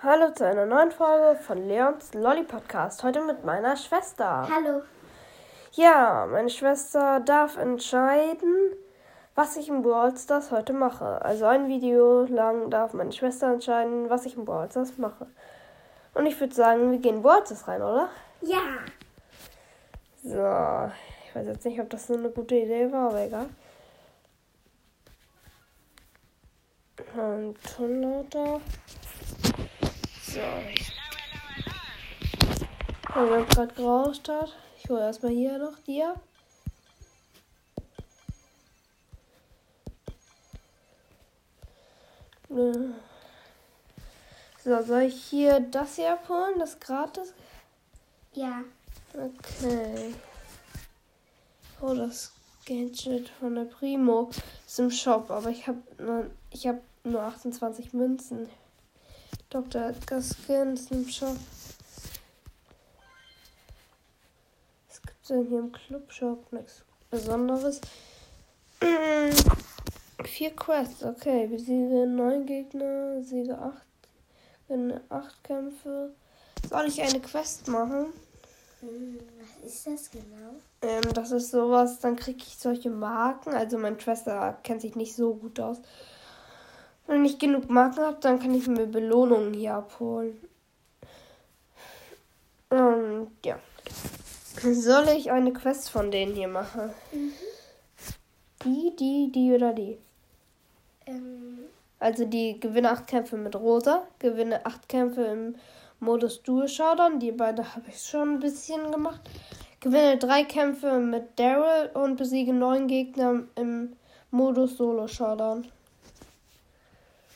Hallo zu einer neuen Folge von Leons Lolly Podcast. Heute mit meiner Schwester. Hallo. Ja, meine Schwester darf entscheiden, was ich im Brawl Stars heute mache. Also ein Video lang darf meine Schwester entscheiden, was ich im Brawl Stars mache. Und ich würde sagen, wir gehen in Brawl Stars rein, oder? Ja. So, ich weiß jetzt nicht, ob das so eine gute Idee war, aber egal. Und Ton lauter. So. Oh, wir haben gerade hat. Ich hole erstmal hier noch die ab. Äh. So, soll ich hier das hier abholen? Das gratis? Ja. Okay. Oh, das Gadget von der Primo ist im Shop, aber ich habe nur, ich habe nur 28 Münzen. Dr. Edgar Skin ist im Shop. Was gibt's denn hier im Club-Shop? Nichts Besonderes. Vier Quests, okay. Besiege neun Gegner, siege acht, gewinne acht Kämpfe. Soll ich eine Quest machen? Hm, Was ist das genau? Ähm, das ist sowas, dann kriege ich solche Marken. Also meine Schwester kennt sich nicht so gut aus. Wenn ich genug Marken habe, dann kann ich mir Belohnungen hier abholen. Und ja. Soll ich eine Quest von denen hier machen? Die, die, die oder die? Ähm, Also die gewinne acht Kämpfe mit Rosa, gewinne acht Kämpfe im Modus Dual Showdown. Die beiden habe ich schon ein bisschen gemacht. Gewinne drei Kämpfe mit Daryl und besiege neun Gegner im Modus Solo Showdown.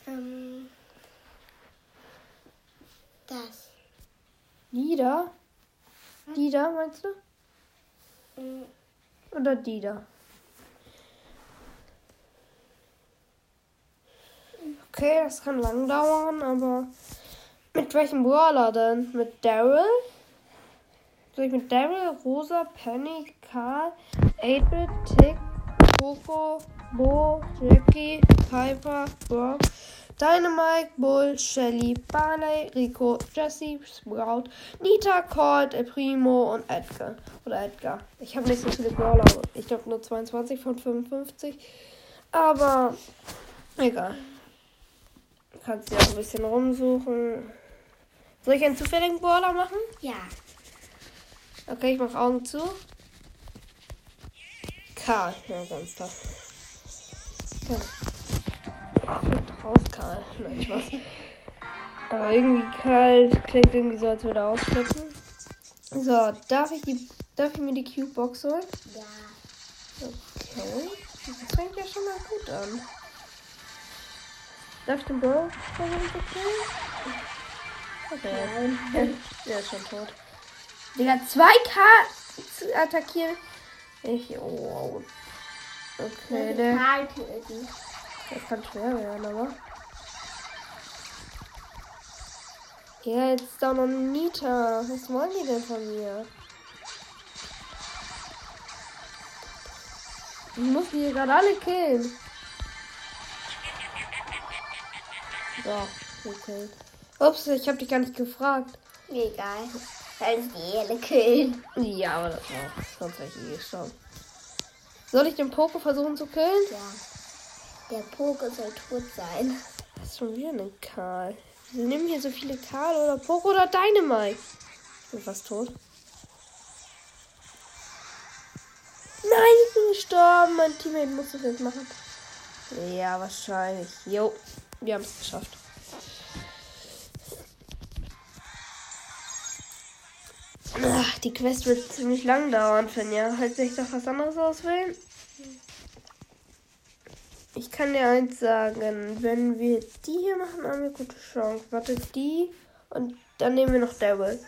Ähm, das. Da? Die da, meinst du? Hm, Oder die da? Okay, das kann lang dauern, aber mit welchem Brawler denn? Mit Daryl? Soll ich mit Daryl, Rosa, Penny, Karl, 8-Bit, Tick, Coco, Bo, Jackie, Piper, Brock, Dynamite, Bull, Shelly, Barley, Rico, Jesse, Sprout, Nita, Colt, El Primo und Edgar. Oder Edgar. Ich habe nicht so viele Brawler. Ich glaube nur 22 von 55. Aber egal. Du kannst ja auch ein bisschen rumsuchen. Soll ich einen zufälligen Brawler machen? ja. Okay, ich mache Augen zu. Karl. Ja, ganz toll. Ja. Raus, Karl. Nein, Spaß. Aber irgendwie Karl klingt irgendwie so, als würde er ausflippen. So, darf ich, die, darf ich mir die Cube-Box holen? Ja. Okay. Das fängt ja schon mal gut an. Darf ich den Bro? Okay. Der ist schon tot. Digga, 2K zu attackieren. Ich, oh. Okay, der. Das kann schwer werden, aber. Ja, jetzt ist da noch Nita. Was wollen die denn von mir? Ich muss die hier gerade alle killen. So, okay. Ups, ich hab dich gar nicht gefragt. Egal. Kannst die alle killen. Ja, aber das war sonst wäre ich eh gestorben. Soll ich den Poco versuchen zu killen? Ja. Der Poke soll tot sein. Das ist schon wieder ein Karl. Wir nehmen hier so viele Karl oder Poco oder Dynamite. Ich bin fast tot. Nein, ich bin gestorben. Mein Teammate muss das jetzt machen. Ja, wahrscheinlich. Jo, wir haben es geschafft. Ach, die Quest wird ziemlich lang dauern, Finja. Halt sich doch was anderes auswählen. Ich kann dir eins sagen, wenn wir die hier machen, haben wir gute Chance. Warte, die und dann nehmen wir noch Daryl.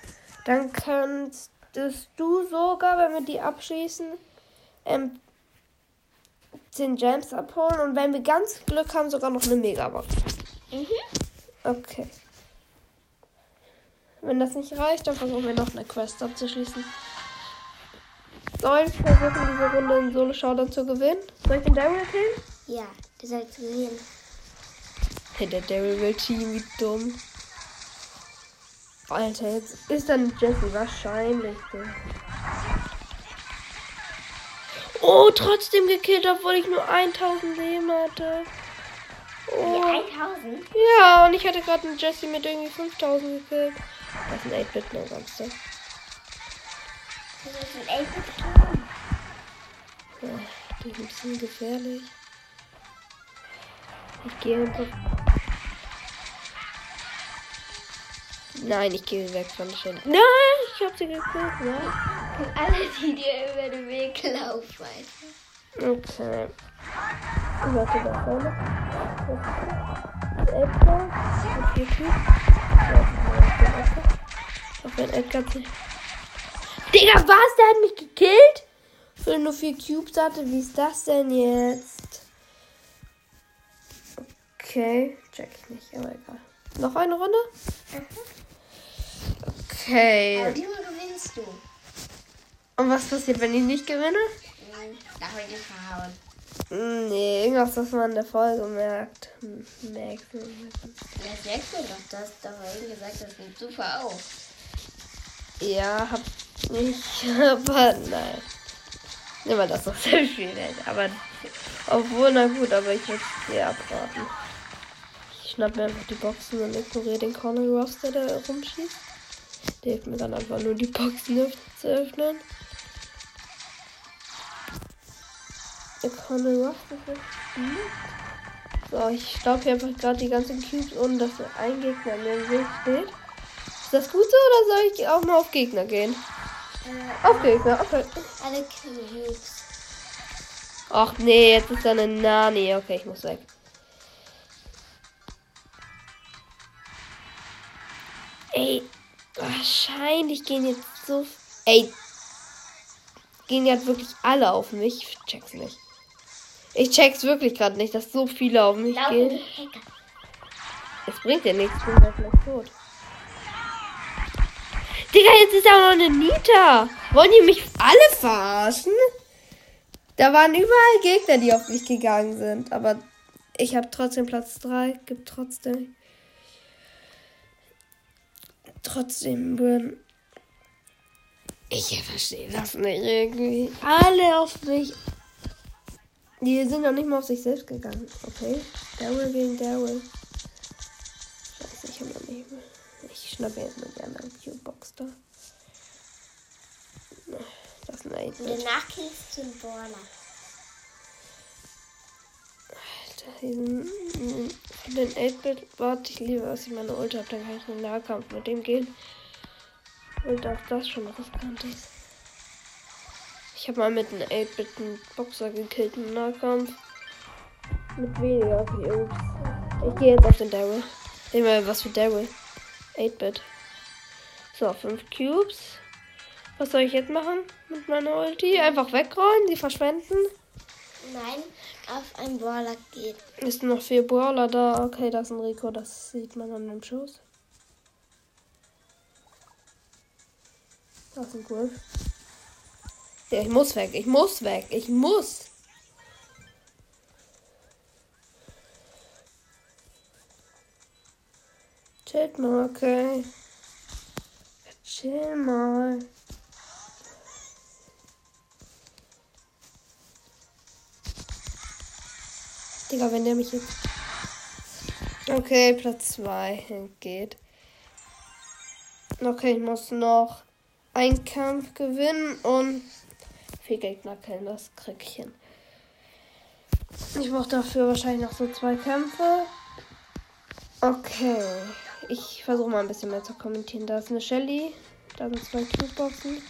Dann kannst du sogar, wenn wir die abschließen, ähm, 10 Gems abholen und wenn wir ganz Glück haben, sogar noch eine Megabox. Mhm. Okay. Wenn das nicht reicht, dann versuchen wir noch eine Quest abzuschließen. Soll ich versuchen, diese Runde in Solo-Showdown zu gewinnen? Soll ich den Daryl killen? Ja, der soll zu gewinnen. Hey, der Daryl will Team, wie dumm. Alter, jetzt ist dann Jesse wahrscheinlich. Oh, trotzdem gekillt, obwohl ich nur 1000 Leben hatte. Oh. Die 1000? Ja, und ich hatte gerade einen Jesse mit irgendwie 5000 gekillt. Das ist ein 8-Bit, ne, sonst. Das ist ein 8 gekommen. Ja, die ist ein bisschen gefährlich. Ich gehe einfach. Nein, ich gehe weg von der Stelle. Nein, ich hab sie gekillt. Ja. Und alle, die dir über den Weg laufen. Alter. Okay. Warte, da vorne. Edgar. Vier Cubes. Auf ein Edgar. Digga, was? Der hat mich gekillt? Er nur vier Cubes hatte. Wie ist das denn jetzt? Okay. Check ich nicht, aber egal. Noch eine Runde? Aber Okay. diesmal gewinnst du. Und was passiert, wenn ich nicht gewinne? Hm, Darf ich dich verhauen. Nee, irgendwas, was man in der Folge merkt. Merkt. Das merkst du doch. Du hast doch vorhin gesagt, das nimmt super auf. Ja, hab ich, aber nein. Nimm mal das noch sehr viel. Aber, obwohl, na gut, aber ich würde dir abraten. Ich schnapp mir einfach die Boxen und ignoriere den Corner Ross, der da rumschießt. Der hilft mir dann einfach nur die Boxen zu öffnen. Der Corner Ross ist gut. So, ich staub hier einfach gerade die ganzen Cubes, ohne dass ein Gegner mir im Weg steht. Ist das gut so oder soll ich auch mal auf Gegner gehen? Äh, Auf Gegner, okay. alle Cubes. Ach nee, jetzt ist da eine Nani. Okay, ich muss weg. Ey, wahrscheinlich gehen jetzt so. Ey, gehen jetzt wirklich alle auf mich. Ich check's nicht. Ich check's wirklich gerade nicht, dass so viele auf mich Laufen gehen. Es bringt ja nichts, ich bin gleich gleich tot. Digga, jetzt ist da auch noch eine Nita. Wollen die mich alle verarschen? Da waren überall Gegner, die auf mich gegangen sind. Aber ich habe trotzdem Platz 3. Gibt trotzdem. Trotzdem. ähm, Ich verstehe das nicht irgendwie. Alle auf mich. Die sind noch nicht mal auf sich selbst gegangen. Okay. Daryl gegen Daryl. Scheiße, ich habe noch nicht mehr. Ich schnappe jetzt mal die andere Q-Box da. Das ist ein 8 Und danach kriegst du einen Baller. Diesen, für den 8-Bit warte ich lieber, dass ich meine Ulti habe, dann kann ich in den Nahkampf mit dem gehen. Und auch das schon riskant ist. Ich habe mal mit einem 8-Bit einen Boxer gekillt im Nahkampf. Mit weniger, ups. Ich gehe jetzt auf den Daryl. Immer was für Daryl. 8-Bit. So, 5 Cubes. Was soll ich jetzt machen mit meiner Ulti? Einfach wegrollen, sie verschwenden. Nein, auf einen Baller geht. Ist noch vier Brawler da. Okay, das ist ein Rico, das sieht man an dem Schuss. Das ist ein Wolf. Ja, ich muss weg, ich muss weg, ich muss. Chillt mal, okay. Chill mal. Digga, wenn der mich jetzt. Okay, Platz 2 geht. Okay, ich muss noch einen Kampf gewinnen und vier Gegner killen. Das krieg ich hin. Ich brauche dafür wahrscheinlich noch so zwei Kämpfe. Okay. Ich versuche mal ein bisschen mehr zu kommentieren. Da ist eine Shelly. Da sind zwei Cubeboxen.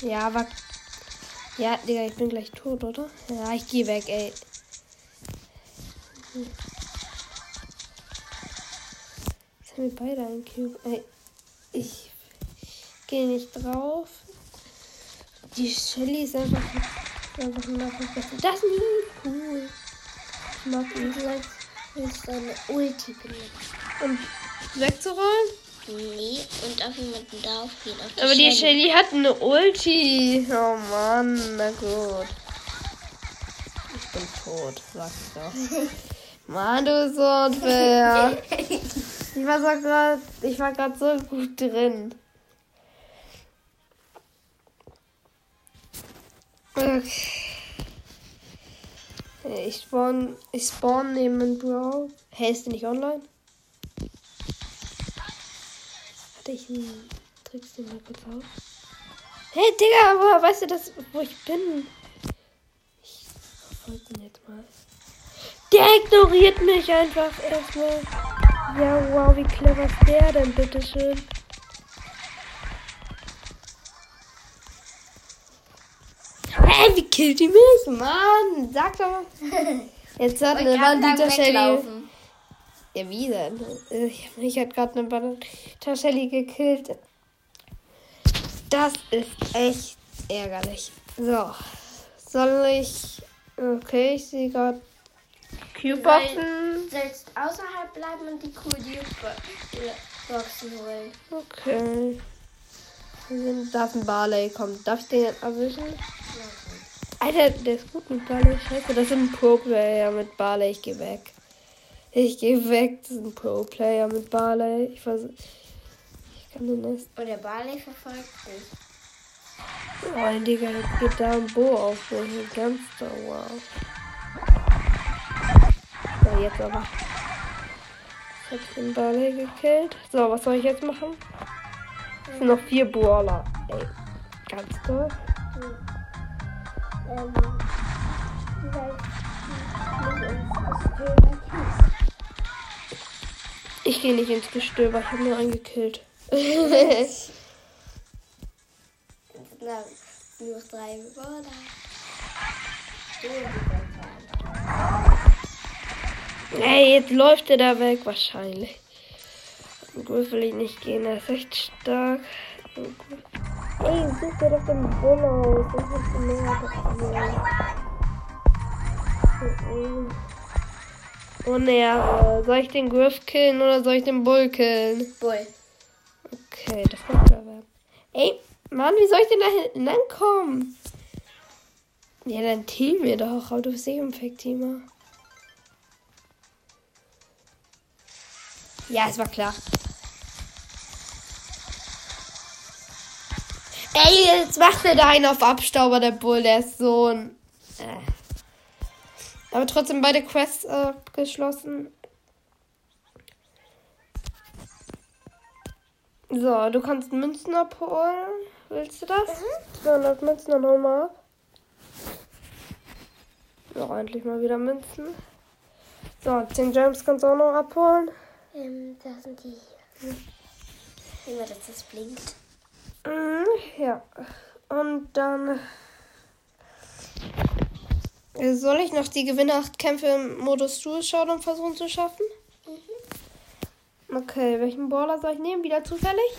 Ja, aber. Ja, Digga, ich bin gleich tot, oder? Ja, ich gehe weg, ey. Jetzt haben wir beide einen Cube. Ey, ich gehe nicht drauf. Die Shelly ist einfach, einfach ein besser. Das ist nie cool. Ich mag ihn. Willst du eine Ulti benutzen. Und wegzurollen? Nee, und auf jemanden drauf gehen. Auf die Aber die Shelly. Shelly hat eine Ulti. Oh Mann, na gut. Ich bin tot, sag ich doch. Mann, du bist so unfair. Ich war so grad, ich war gerade so gut drin. Okay. Ich spawn, ich spawn neben Brawl. Hey, ist der nicht online? Hatte ich einen Tricks den mal kurz auf? Hey, Digga, woher weißt du das, wo ich bin? Ich verfolge ihn jetzt mal. Der ignoriert mich einfach erstmal. Ja, wow, wie clever ist der denn, bitteschön? Hä, wie killt die mich? Mann, sag doch. Jetzt hat eine Bandita Shelly. Ja, wie denn? Ich, mich hat gerade eine Bandita Shelly gekillt. Das ist echt ärgerlich. So. Soll ich. Okay, ich sehe gerade Q-Boxen. Sollst außerhalb bleiben und die Q-Boxen holen. Okay. Da ist ein Barley. Kommt. Darf ich den jetzt erwischen? Alter, der ist gut mit Barley. Scheiße, das ist ein Pro-Player mit Barley. Ich geh weg. Ich geh weg. Das ist ein Pro-Player mit Barley. Ich weiß. Ich kann den nicht. Und der Barley verfolgt dich. Oh, Digga, jetzt geht da ein Bo auf. Ganz da. Wow. Ja, jetzt aber. Jetzt hab ich den Barley gekillt. So, was soll ich jetzt machen? Es sind noch vier Brawler. Ey, ganz toll. Ähm, Ich gehe nicht ins Gestöber, ich habe nur einen gekillt. Na, nur drei Bewohner. Ey, jetzt läuft er da weg, wahrscheinlich. Gut will ich nicht gehen, er ist echt stark. Ey, such dir doch den Bull aus. Das ist mehr passiert. Oh ne, äh, soll ich den Griff killen oder soll ich den Bull killen? Bull. Okay, das wird klar werden. Ey, Mann, wie soll ich denn da hinten langkommen? Ja, dann team mir doch, aber du bist eh im Fake-Teamer. Ja, es war klar. Ey, jetzt macht er da einen auf Abstauber, der Bull, der ist so ein. Äh. Aber trotzdem beide Quests abgeschlossen. So, du kannst Münzen abholen. Willst du das? 200 Münzen dann hol mal ab. So, endlich mal wieder Münzen. So, 10 Gems kannst du auch noch abholen. Ähm, da sind die. Wie man das, das blinkt. Mhm, ja. Und dann. äh, Soll ich noch die Gewinne 8 Kämpfe im Modus Showdown versuchen zu schaffen? Okay, welchen Baller soll ich nehmen? Wieder zufällig?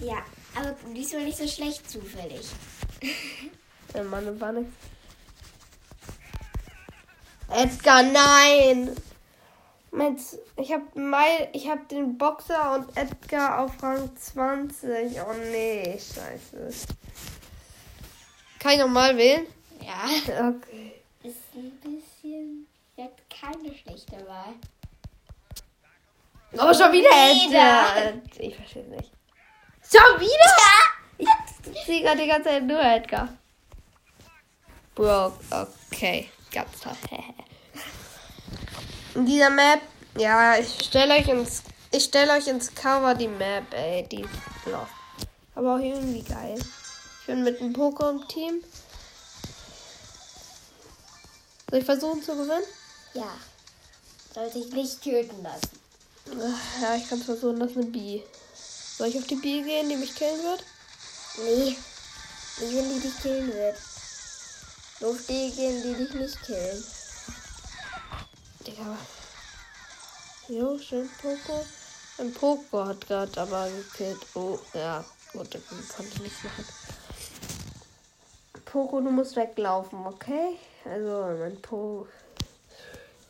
Ja, aber diesmal nicht so schlecht zufällig. Ja, Mann, war. Edgar, nein! Meinst, ich hab Mai, ich hab den Boxer und Edgar auf Rang 20. Oh nee, scheiße. Kann ich nochmal wählen? Ja. Okay. Ist ein bisschen. Jetzt keine schlechte Wahl. Oh, schon wieder. Edgar. Ich verstehe es nicht. Schon wieder? Ich sehe gerade die ganze Zeit nur Edgar. Bro, okay. Ganz toll. In dieser Map, ja, ich stelle euch ins, ich stelle euch ins Cover die Map, ey, die ist. Aber auch irgendwie geil. Ich bin mit dem Poker im Team. Soll ich versuchen zu gewinnen? Ja. Sollte ich nicht töten lassen. Ja, ich kann es versuchen, das ist eine B. Soll ich auf die B gehen, die mich killen wird? Nee. Nicht, wenn die dich killen wird. Nur auf die gehen, die dich nicht killen. Digga. Jo, schön Poco. Ein Poco hat gerade aber gekillt. Oh, ja. Gut, dann konnte ich nichts machen. Poco, du musst weglaufen, okay? Also, mein Po.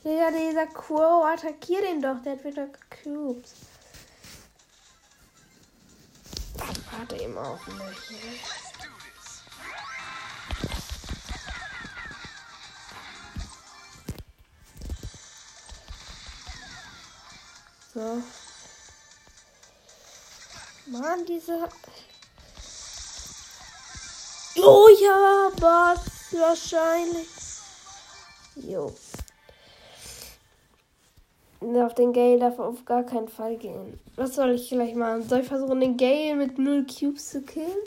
Digga, dieser Crow, attackier den doch. Der hat wieder Cubes. Warte eben auf mich. So. Mann, diese. Oh ja, was? Wahrscheinlich. Jo. Auf den Gale darf auf gar keinen Fall gehen. Was soll ich gleich machen? Soll ich versuchen, den Gale mit null Cubes zu killen?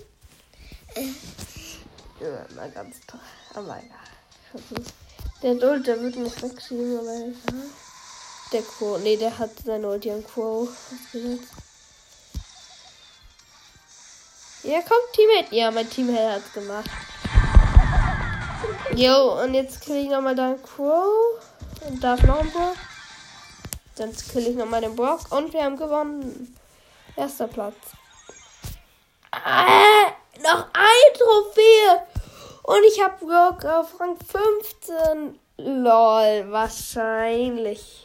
Ja, na ganz toll. Aber ja. Der hat Ult, der wird mich wegschieben, aber egal. Der Quo. Nee, der hat seine Ulti an Quo ausgesetzt. Ja, komm, Teammate. Ja, mein Teammate hat's gemacht. Jo, und jetzt kill ich nochmal deinen Quo. Und darf noch ein Brock. Dann kill ich nochmal den Brock. Und wir haben gewonnen. Erster Platz. Äh, noch ein Trophäe. Und ich habe Brock auf Rang 15. Lol, wahrscheinlich.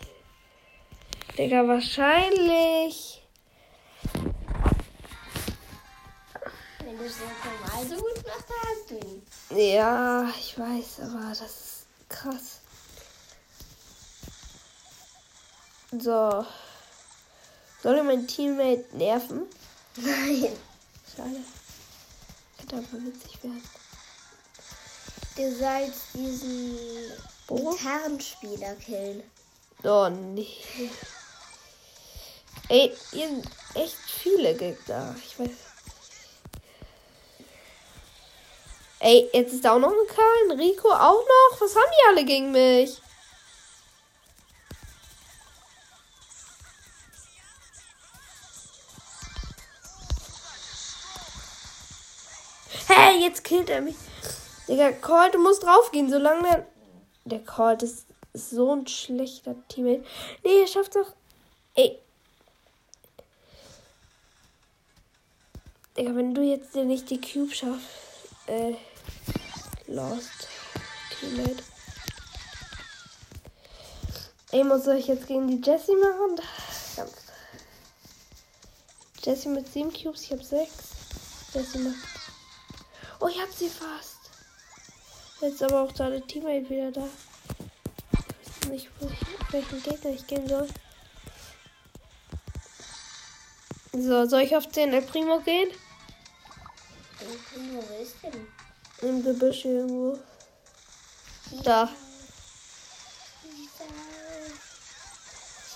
Digga, wahrscheinlich. Wenn du es normal so gut machst, dann hast du ihn. Ja, ich weiß, aber das ist krass. So. Soll ich mein Teammate nerven? Nein. Schade. Könnte aber witzig werden. Du sollst diesen Bo? Gitarrenspieler killen. Oh nee. Ey, hier sind echt viele Gegner. Ich weiß. Ey, jetzt ist da auch noch ein Karl, ein Rico auch noch. Was haben die alle gegen mich? Hey, jetzt killt er mich. Digga, Colt, du musst draufgehen, solange der. Der Colt ist so ein schlechter Teammate. Nee, er schafft doch. Ey. Digga, wenn du jetzt nicht die Cube schaffst. Äh. Lost. Teammate. Ey, muss ich jetzt gegen die Jessie machen? Jessie mit 7 Cubes, ich hab 6. Jessie macht. Oh, ich hab sie fast. Jetzt aber auch deine Teammate wieder da. Ich weiß nicht, welchen Gegner ich gehen soll. So, soll ich auf den El Primo gehen? Wo ist denn? Im Gebüsch irgendwo. Da.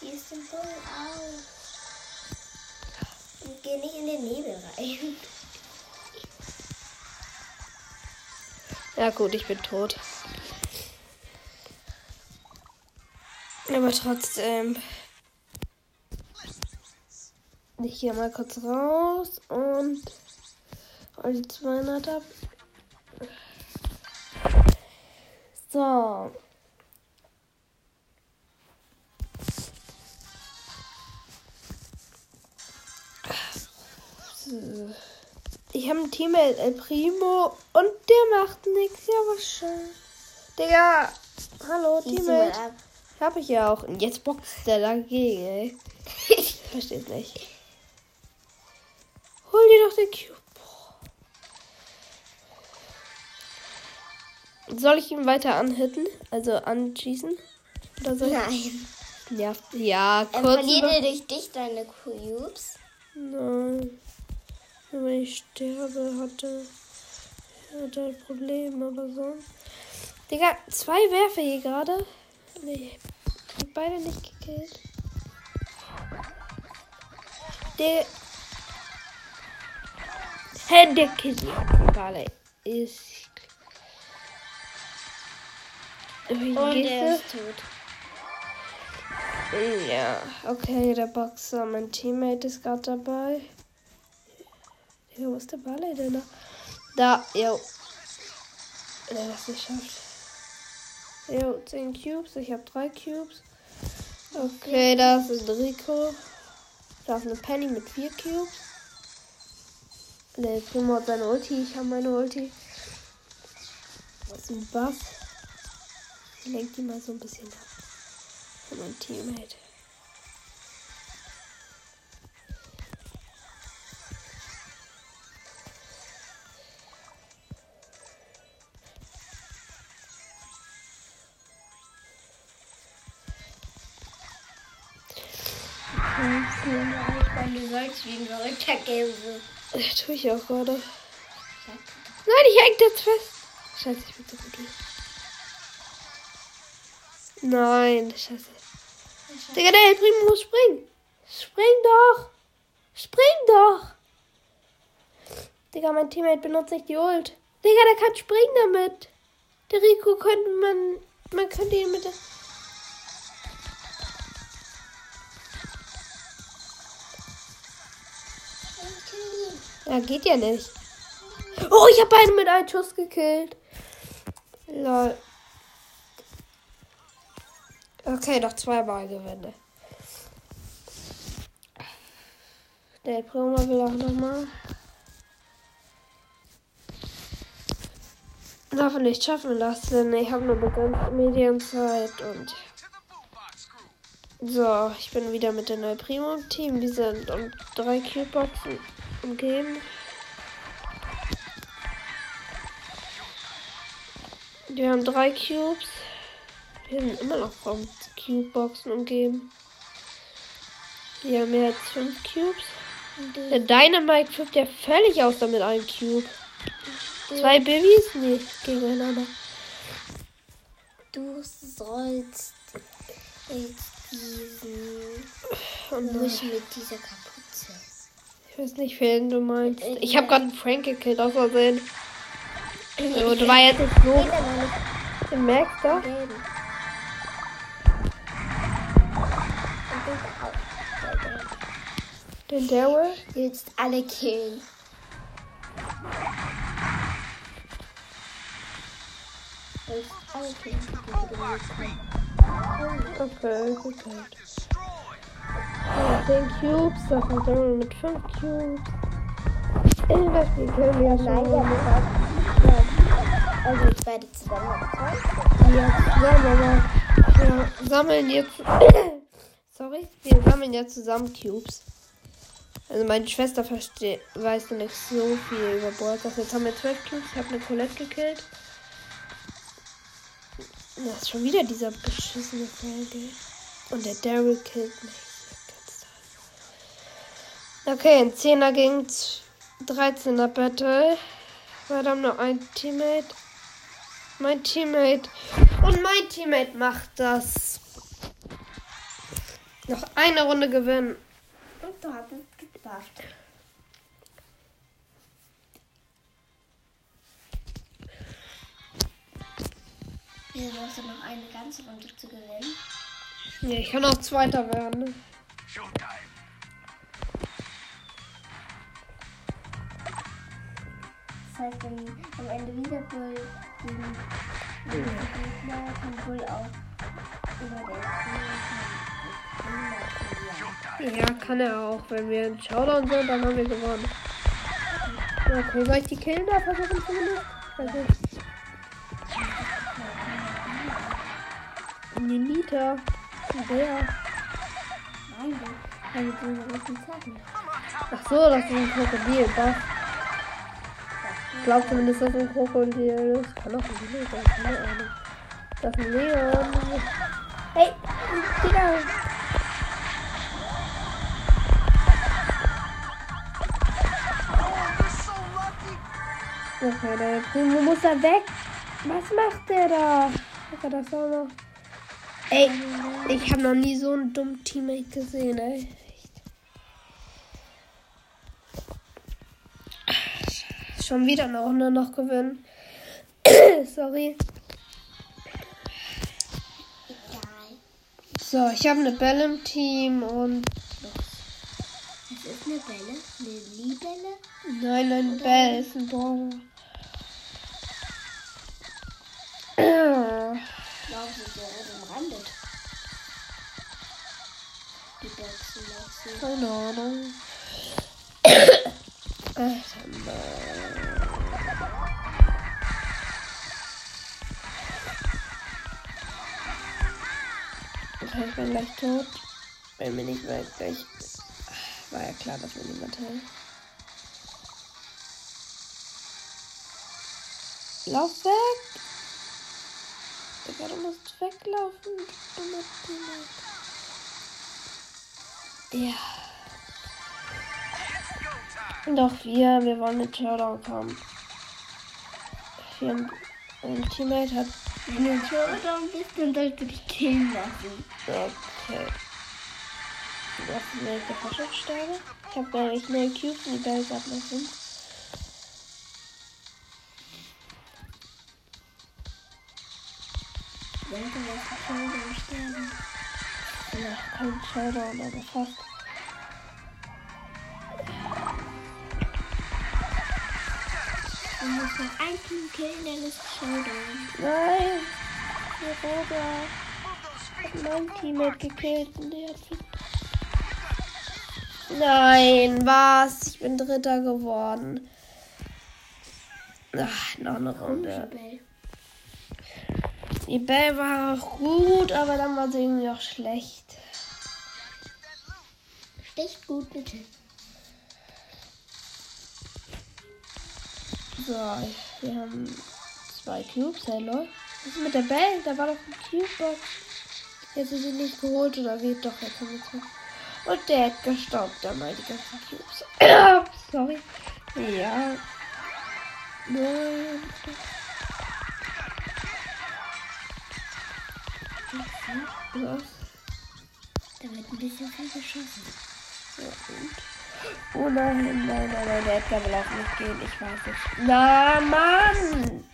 Schieß den Bull auf. Und geh nicht in den Nebel rein. Ja gut, ich bin tot. Aber trotzdem. Ich gehe mal kurz raus und hol die 200 ab. So. Ich habe ein Teammate El Primo und der macht nichts. Ja, was schön. Digga, hallo, Schieß ihn mal Teammate. ab. Hab ich ja auch. Und jetzt boxt der dagegen, ey. Ich versteh's nicht. Hol dir doch den Cube. Boah. Soll ich ihn weiter anhitten? Also anschießen? Oder soll ich? Nein. Ja, ja Er kurz. verliert er durch dich deine Cubes. Nein. Wenn ich sterbe, hatte, hatte ein Problem oder so. Digga, zwei Werfer hier gerade. Nee, hab beide nicht gekillt. Der. Egal, ey. Ist. Wie Und er ist tot. Ja, okay, der Boxer, mein Teammate ist gerade dabei. Ja, wo ist der Ball denn noch? Da, jo. Der hat es geschafft. Jo, 10 Cubes, ich habe 3 Cubes. Okay, da ist ein Rico. Da ist eine Penny mit 4 Cubes. Der Primo hat seine Ulti, ich habe meine Ulti. Was ist ein Buff? Ich lenke die mal so ein bisschen ab. Von meinem Teammate. Wie ein verrückter. Das tue ich auch gerade. Nein, ich häng jetzt fest. Scheiße, ich bin so gut. Nein, scheiße. Digga, der Primo muss springen. Spring doch. Spring doch. Digga, mein Teammate benutzt nicht die Ult. Digga, der kann springen damit. Der Rico könnte man. Man könnte ihn mit der. Ja, geht ja nicht. Oh, ich habe beide mit einem Schuss gekillt. Lol. Okay, noch zwei Ballgewände. Der Promo will auch nochmal. Hoffentlich schaffen wir das, denn ich habe nur begrenzte Medienzeit und. So, ich bin wieder mit der neuen Primo im Team. Wir sind um drei Cube-Boxen umgeben. Wir haben drei Cubes. Wir sind immer noch vom Cube-Boxen umgeben. Wir haben jetzt fünf Cubes. Der Dynamite flippt ja völlig aus damit einem Cube. Zwei Babys? Nee, gegeneinander. Du sollst jetzt diesen Und nicht mit dieser Kapuze. ich weiß nicht, wen du meinst. Ich habe gerade einen Frank gekillt, aus Versehen. So, du war jetzt nicht so. Du merkst gelb. Den Daryl. Jetzt alle killen. Willst alle killen? Okay, gekillt. Ja, 10 Cubes, das hat Daryl mit 5 Cubes. In Spiel können wir Nein, schon. der muss auch. Ja. Also jetzt beide zusammen. Ja, zusammen, aber wir sammeln jetzt. Sorry, wir sammeln jetzt zusammen Cubes. Also meine Schwester versteht, weiß noch nicht so viel über Brawlstars. Jetzt haben wir 12 Cubes, ich habe eine Colette gekillt. Das ist schon wieder dieser beschissene Folge. Und der Daryl killt mich. Okay, ein 10er gegen 13er Battle. Wir haben nur ein Teammate. Mein Teammate. Und mein Teammate macht das. Noch eine Runde gewinnen. Und du hast es geschafft. Hier brauchst du noch eine ganze Runde zu gewinnen. Ja, ich kann auch Zweiter werden. Das heißt, wenn am Ende wieder Bull gegen den Gegner kann Bull auch über Ziel Ja, kann er auch. Wenn wir in Showdown sind, dann haben wir gewonnen. Okay, soll ich die killen da versuchen zumindest? Also. Ninita. Der. Nein, du den roten Zacken. Ach so, das ist ein Krokodil. Das. Ich glaube zumindest, dass ein Krokodil ist. Kann auch ein Leon sein, keine Ahnung. Das ist ein Leon. Hey, Digga. Okay, der Primo muss da weg. Was macht der da? Digga, das auch noch. Ey, ich habe noch nie so einen dummen Teammate gesehen, ey. Schon wieder eine Runde noch gewinnen. Sorry. Egal. So, ich habe eine Belle im Team und. Das ist eine Bälle. Eine Libelle. Nein, ein Bell ist ein Brawler. Sind die rot umrandet? Die Boxen lassen. Keine Ahnung. Alter Mann. Okay, ich bin gleich tot. Wenn mir nicht mehr gleich. War ja klar, dass mir niemand hält. Lauf weg! Digga, du musst weglaufen. du dummer Teammate. Ja. Doch, wir, wir wollen mit Showdown kommen. Ein, ein Teammate hat. Du Showdown bist, dann sollst du dich killen lassen. Okay. Was ist eine Forschungssterne? Ich habe gar nicht mehr Cubes die Bälle hat fünf. Denke, was ist Showdown sterben? Ja, kein Showdown, aber fast. Du musst noch ein Team killen, dann ist Showdown. Nein! Der Roger hat mein Teammate gekillt und der hat. Nein, was? Ich bin Dritter geworden. Ach, noch eine Runde. Die Bell war auch gut, aber dann war sie irgendwie auch schlecht. Sticht gut, bitte. So, wir haben zwei Cubes. Hello. Was ist mit der Bell? Da war doch ein Cube-Box. Jetzt ist sie nicht geholt oder wie? Doch, jetzt haben wir zwei. Und der hat gestoppt, dann mal die ganzen Cubes. Sorry. Ja. Nein. Was? Da wird ein bisschen viel geschossen. Ja, und? Oh nein, nein, nein, nein, der Edgar will auch nicht gehen. Ich weiß nicht. Na, Mann!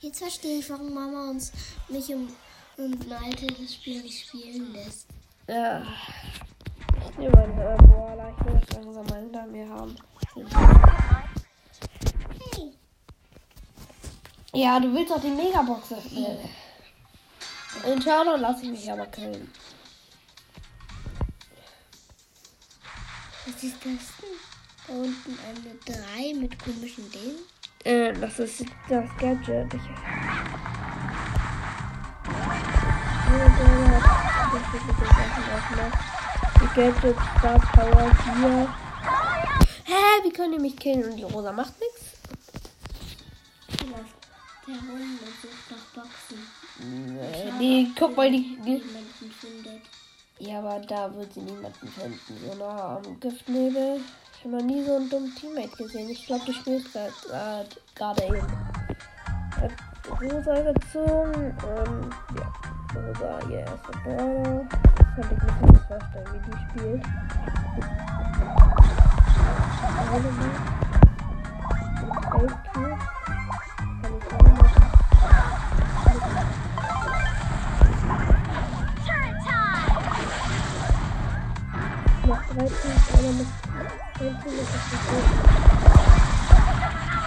Jetzt verstehe ich, warum Mama uns mich um, um ein altes Spiel nicht spielen lässt. Ja. Ich nehme einen äh, Boiler. Ich will das langsam mal hinter mir haben. Hey, Ja, du willst doch die Megabox öffnen. In Showdown lasse ich mich aber killen. was ist das denn? Da unten eine 3 mit komischen Dingen. Äh, das ist das Gadget. Ich Die Gadget Star Power hier. Hä, wie können die mich killen und die Rosa macht nichts? Herum und sucht nach Boxen. Nee, die, guck mal, die. Niemanden findet. Ja, aber da wird sie niemanden finden. So nah am Giftnebel. Ich habe noch nie so einen dummen Teammate gesehen. Ich glaube, du spielst gerade eben. Hat Rosa gezogen und ja, Rosa ihr erster Brawler. Könnte ich mir nicht vorstellen, wie die spielt. Alle Noch 13, aber mit 13 ist das nicht.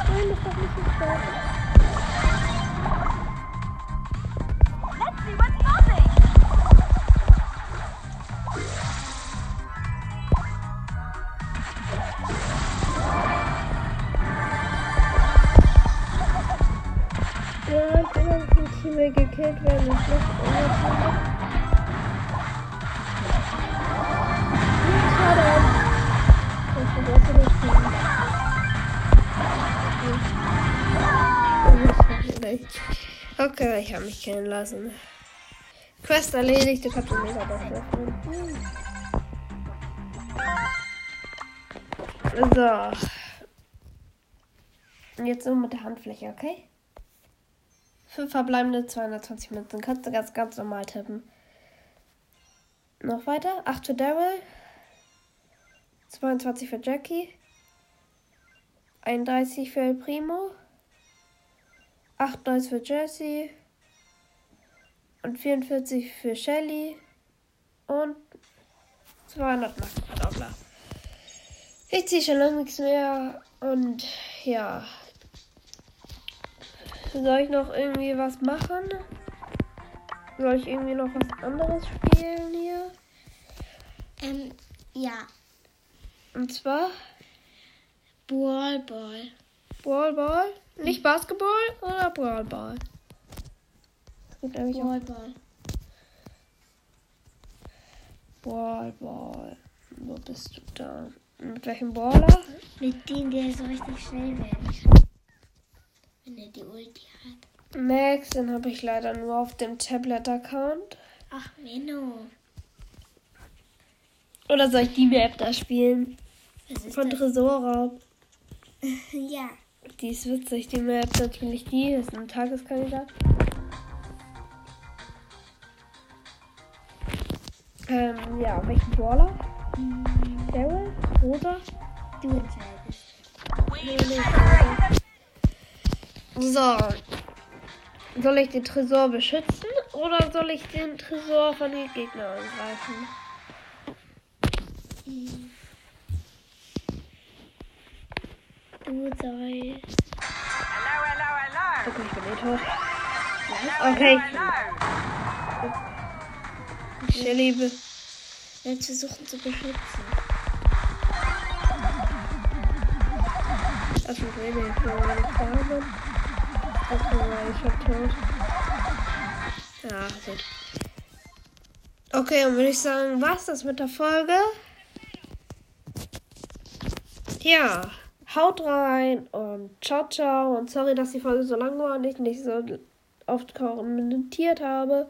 Nein, das doch nicht so stark. Let's see what's Okay, ich habe mich kennen lassen. Quest erledigt, du kannst die Megabox öffnen. So. Jetzt nur mit der Handfläche, okay? Fünf verbleibende 220 Münzen. Kannst du ganz, ganz normal tippen. Noch weiter. 8 für Daryl. 22 für Jackie. 31 für El Primo. 98 für Jesse. Und 44 für Shelly. Und 200 Marken. Ich ziehe schon lange nichts mehr. Und ja. Soll ich noch irgendwie was machen? Soll ich irgendwie noch was anderes spielen hier? Ähm, ja. Und zwar Brawl Ball. Brawlball? Nicht Basketball oder gibt nämlich auch Brawl Ball. Brawlball. Wo bist du da? Mit welchem Brawler? Mit dem, der so richtig schnell werden kann. Wenn er die Ulti hat. Max, den habe ich leider nur auf dem Tablet-Account. Ach, Menno. Oder soll ich die Map da spielen? Von das? Tresora. Ja. Die ist witzig, die Map natürlich die. Ist ein Tageskandidat. Ähm, ja, welchen Brawler? Daryl? Rosa? Du entscheidest. Nee, nee, Rosa. So. Soll ich den Tresor beschützen oder soll ich den Tresor von den Gegnern angreifen? Hello. Okay, ich bin eh tot. Okay, ich liebe. Jetzt versuchen zu beschützen. Das ist wenig für meine Farben. Okay, war ich schon tot. Ja, gut. Okay, dann würde ich sagen, war's das mit der Folge. Ja, haut rein und ciao, ciao. Und sorry, dass die Folge so lang war und ich nicht so oft kommentiert habe.